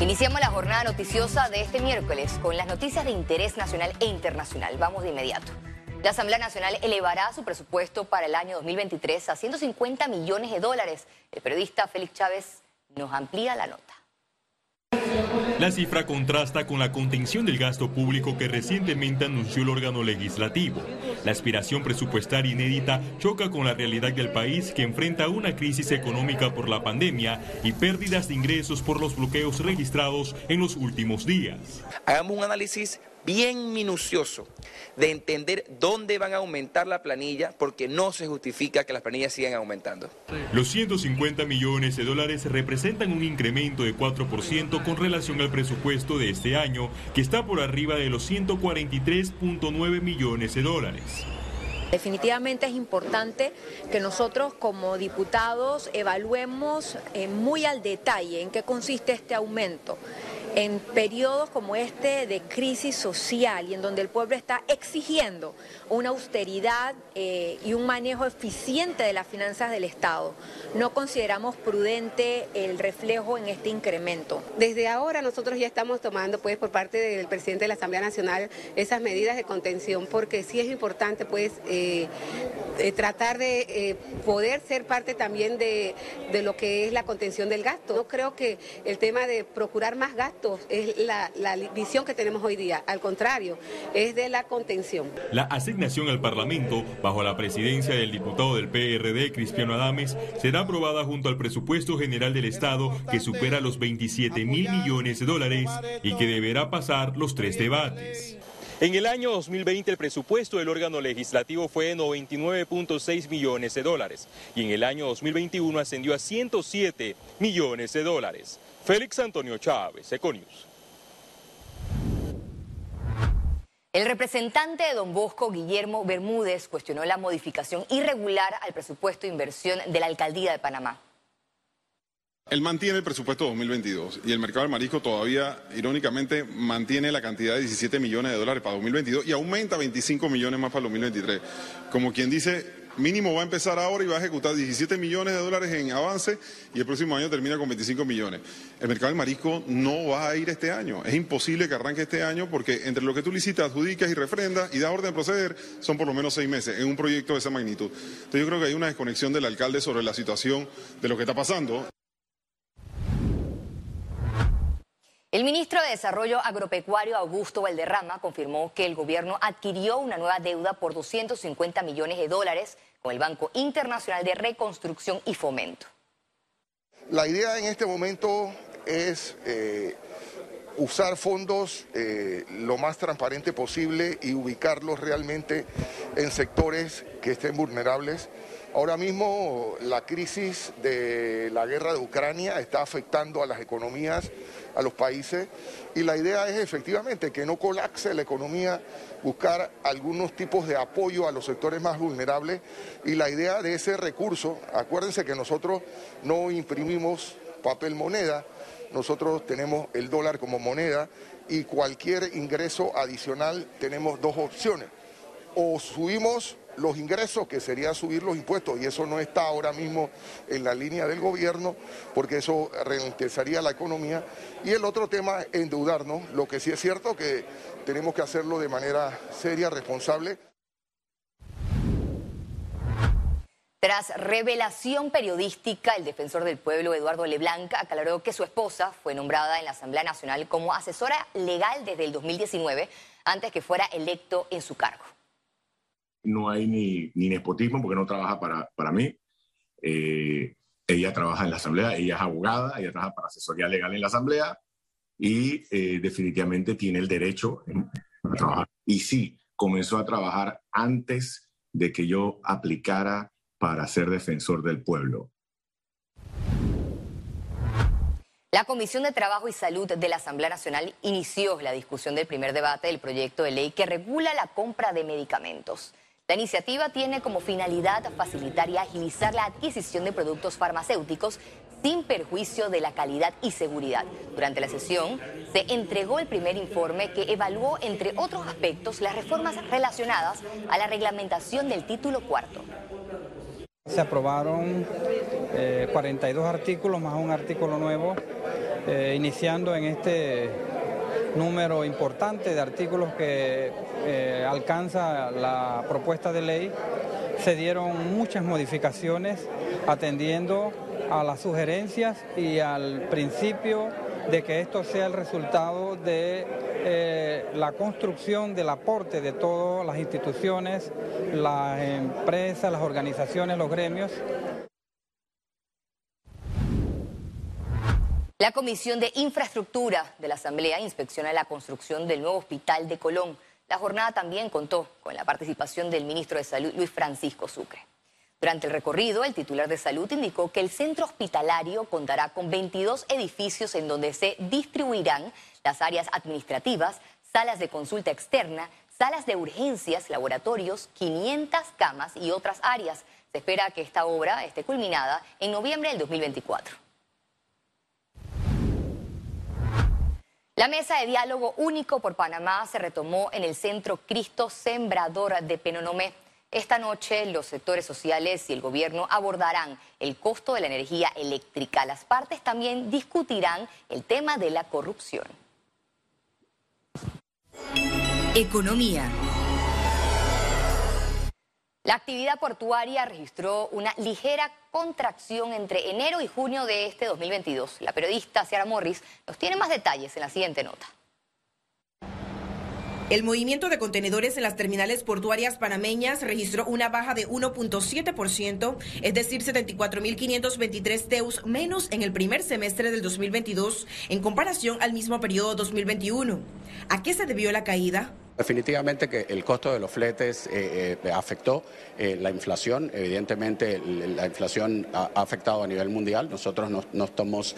Iniciamos la jornada noticiosa de este miércoles con las noticias de interés nacional e internacional. Vamos de inmediato. La Asamblea Nacional elevará su presupuesto para el año 2023 a 150 millones de dólares. El periodista Félix Chávez nos amplía la nota. La cifra contrasta con la contención del gasto público que recientemente anunció el órgano legislativo. La aspiración presupuestaria inédita choca con la realidad del país que enfrenta una crisis económica por la pandemia y pérdidas de ingresos por los bloqueos registrados en los últimos días. Hagamos un análisis bien minucioso de entender dónde van a aumentar la planilla, porque no se justifica que las planillas sigan aumentando. Los 150 millones de dólares representan un incremento de 4% con relación al presupuesto de este año, que está por arriba de los 143.9 millones de dólares. Definitivamente es importante que nosotros como diputados evaluemos eh, muy al detalle en qué consiste este aumento en periodos como este de crisis social y en donde el pueblo está exigiendo una austeridad eh, y un manejo eficiente de las finanzas del Estado. No consideramos prudente el reflejo en este incremento. Desde ahora nosotros ya estamos tomando pues por parte del presidente de la Asamblea Nacional esas medidas de contención porque sí es importante pues eh, eh, tratar de poder ser parte también de, de lo que es la contención del gasto. No creo que el tema de procurar más es la, visión que tenemos hoy día. Al contrario, es de la contención. La asignación al Parlamento, bajo la presidencia del diputado del PRD, Cristiano Adames, será aprobada junto al presupuesto general del Estado, que supera los 27 mil millones de dólares y que deberá pasar los tres debates. En el año 2020 el presupuesto del órgano legislativo fue de 99.6 millones de dólares y en el año 2021 ascendió a 107 millones de dólares. Félix Antonio Chávez, Econius. El representante de Don Bosco, Guillermo Bermúdez, cuestionó la modificación irregular al presupuesto de inversión de la Alcaldía de Panamá. Él mantiene el presupuesto 2022 y el mercado del marisco todavía, irónicamente, mantiene la cantidad de 17 millones de dólares para 2022 y aumenta 25 millones más para 2023. Como quien dice, mínimo va a empezar ahora y va a ejecutar 17 millones de dólares en avance y el próximo año termina con 25 millones. El mercado del marisco no va a ir este año. Es imposible que arranque este año porque entre lo que tú licitas, adjudicas y refrendas y da orden de proceder son por lo menos seis meses en un proyecto de esa magnitud. Entonces yo creo que hay una desconexión del alcalde sobre la situación de lo que está pasando. El ministro de Desarrollo Agropecuario, Augusto Valderrama, confirmó que el gobierno adquirió una nueva deuda por 250 millones de dólares el Banco Internacional de Reconstrucción y Fomento. La idea en este momento es eh, usar fondos eh, lo más transparente posible y ubicarlos realmente en sectores que estén vulnerables. Ahora mismo la crisis de la guerra de Ucrania está afectando a las economías a los países y la idea es efectivamente que no colapse la economía, buscar algunos tipos de apoyo a los sectores más vulnerables y la idea de ese recurso, acuérdense que nosotros no imprimimos papel moneda, nosotros tenemos el dólar como moneda y cualquier ingreso adicional tenemos dos opciones. O subimos los ingresos, que sería subir los impuestos, y eso no está ahora mismo en la línea del gobierno, porque eso ralentizaría la economía. Y el otro tema endeudarnos, lo que sí es cierto que tenemos que hacerlo de manera seria, responsable. Tras revelación periodística, el defensor del pueblo, Eduardo Leblanc, aclaró que su esposa fue nombrada en la Asamblea Nacional como asesora legal desde el 2019, antes que fuera electo en su cargo no hay ni, nepotismo porque no trabaja para, para mí. Eh, ella trabaja en la Asamblea, ella es abogada, ella trabaja para asesoría legal en la Asamblea y eh, definitivamente tiene el derecho a trabajar. Y sí, comenzó a trabajar antes de que yo aplicara para ser defensor del pueblo. La Comisión de Trabajo y Salud de la Asamblea Nacional inició la discusión del primer debate del proyecto de ley que regula la compra de medicamentos. La iniciativa tiene como finalidad facilitar y agilizar la adquisición de productos farmacéuticos sin perjuicio de la calidad y seguridad. Durante la sesión se entregó el primer informe que evaluó, entre otros aspectos, las reformas relacionadas a la reglamentación del título cuarto. Se aprobaron 42 eh, artículos más un artículo nuevo eh, iniciando en este número importante de artículos que eh, alcanza la propuesta de ley, se dieron muchas modificaciones atendiendo a las sugerencias y al principio de que esto sea el resultado de eh, la construcción del aporte de todas las instituciones, las empresas, las organizaciones, los gremios. La Comisión de Infraestructura de la Asamblea inspecciona la construcción del nuevo hospital de Colón. La jornada también contó con la participación del ministro de Salud, Luis Francisco Sucre. Durante el recorrido, el titular de salud indicó que el centro hospitalario contará con 22 edificios en donde se distribuirán las áreas administrativas, salas de consulta externa, salas de urgencias, laboratorios, 500 camas y otras áreas. Se espera que esta obra esté culminada en noviembre del 2024. La mesa de diálogo único por Panamá se retomó en el Centro Cristo Sembrador de Penonomé. Esta noche los sectores sociales y el gobierno abordarán el costo de la energía eléctrica. Las partes también discutirán el tema de la corrupción. Economía. La actividad portuaria registró una ligera contracción entre enero y junio de este 2022. La periodista Ciara Morris nos tiene más detalles en la siguiente nota. El movimiento de contenedores en las terminales portuarias panameñas registró una baja de 1.7%, es decir, 74.523 teus menos en el primer semestre del 2022 en comparación al mismo periodo 2021. ¿A qué se debió la caída? Definitivamente que el costo de los fletes eh, eh, afectó eh, la inflación. Evidentemente la inflación ha, afectado a nivel mundial. Nosotros no, no estamos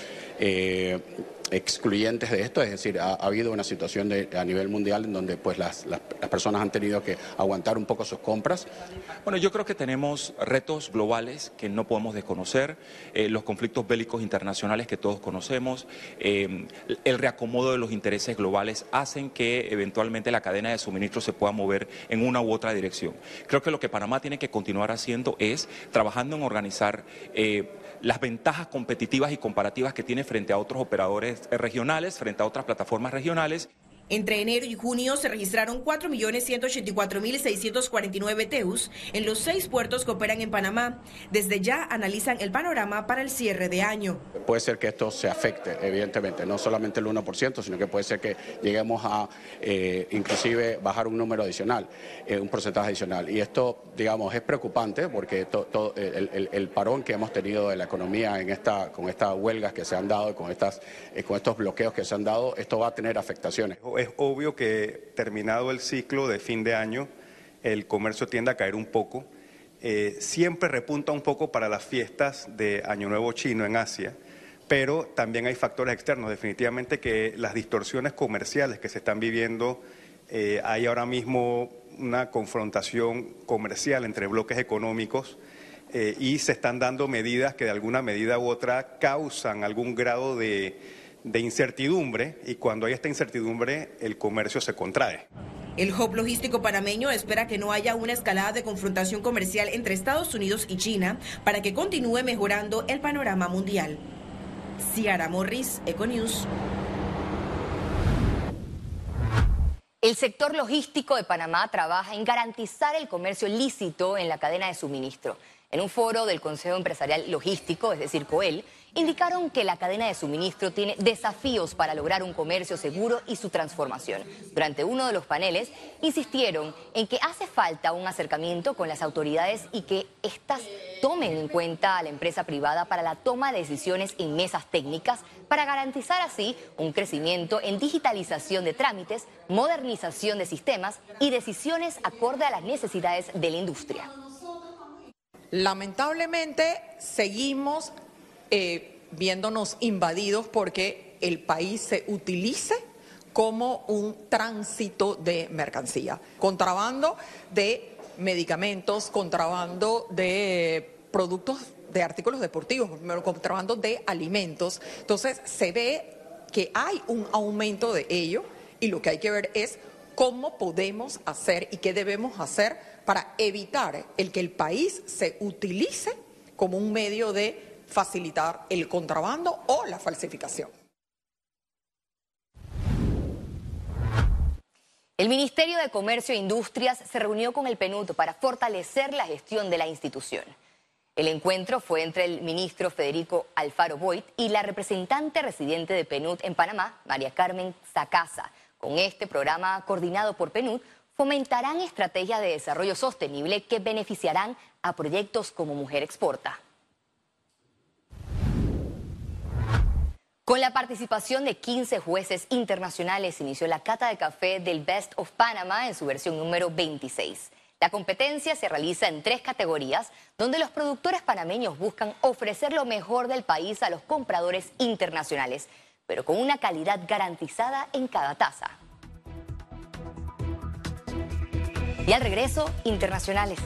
excluyentes de esto, es decir, ha, habido una situación de, a nivel mundial en donde pues las, personas han tenido que aguantar un poco sus compras. Bueno, yo creo que tenemos retos globales que no podemos desconocer, eh, los conflictos bélicos internacionales que todos conocemos, eh, el reacomodo de los intereses globales hacen que eventualmente la cadena de suministro se pueda mover en una u otra dirección. Creo que lo que Panamá tiene que continuar haciendo es trabajando en organizar eh, las ventajas competitivas y comparativas que tiene frente a otros operadores regionales, frente a otras plataformas regionales. Entre enero y junio se registraron 4.184.649 TEUs en los seis puertos que operan en Panamá. Desde ya analizan el panorama para el cierre de año. Puede ser que esto se afecte, evidentemente, no solamente el 1%, sino que puede ser que lleguemos a eh, inclusive bajar un número adicional, eh, un porcentaje adicional. Y esto, digamos, es preocupante porque todo el, parón que hemos tenido de la economía en esta, con estas huelgas que se han dado, con, estas, eh, con estos bloqueos que se han dado, esto va a tener afectaciones es obvio que terminado el ciclo de fin de año, el comercio tiende a caer un poco. Eh, siempre repunta un poco para las fiestas de Año Nuevo Chino en Asia, pero también hay factores externos. Definitivamente que las distorsiones comerciales que se están viviendo, eh, hay ahora mismo una confrontación comercial entre bloques económicos eh, y se están dando medidas que de alguna medida u otra causan algún grado de de incertidumbre y cuando hay esta incertidumbre el comercio se contrae. El hub logístico panameño espera que no haya una escalada de confrontación comercial entre Estados Unidos y China para que continúe mejorando el panorama mundial. Ciara Morris, Econews. El sector logístico de Panamá trabaja en garantizar el comercio lícito en la cadena de suministro. En un foro del Consejo Empresarial Logístico, es decir, COEL, indicaron que la cadena de suministro tiene desafíos para lograr un comercio seguro y su transformación. Durante uno de los paneles insistieron en que hace falta un acercamiento con las autoridades y que éstas tomen en cuenta a la empresa privada para la toma de decisiones en mesas técnicas para garantizar así un crecimiento en digitalización de trámites, modernización de sistemas y decisiones acorde a las necesidades de la industria. Lamentablemente seguimos eh, viéndonos invadidos porque el país se utilice como un tránsito de mercancía. Contrabando de medicamentos, contrabando de productos de artículos deportivos, contrabando de alimentos. Entonces se ve que hay un aumento de ello y lo que hay que ver es cómo podemos hacer y qué debemos hacer para evitar el que el país se utilice como un medio de facilitar el contrabando o la falsificación. El Ministerio de Comercio e Industrias se reunió con el PNUD para fortalecer la gestión de la institución. El encuentro fue entre el ministro Federico Alfaro Boyd y la representante residente de PNUD en Panamá, María Carmen Sacasa. Con este programa coordinado por PNUD, fomentarán estrategias de desarrollo sostenible que beneficiarán a proyectos como Mujer Exporta. Con la participación de 15 jueces internacionales inició la cata de café del Best of Panama en su versión número 26. La competencia se realiza en tres categorías, donde los productores panameños buscan ofrecer lo mejor del país a los compradores internacionales, pero con una calidad garantizada en cada taza. Y al regreso, internacionales.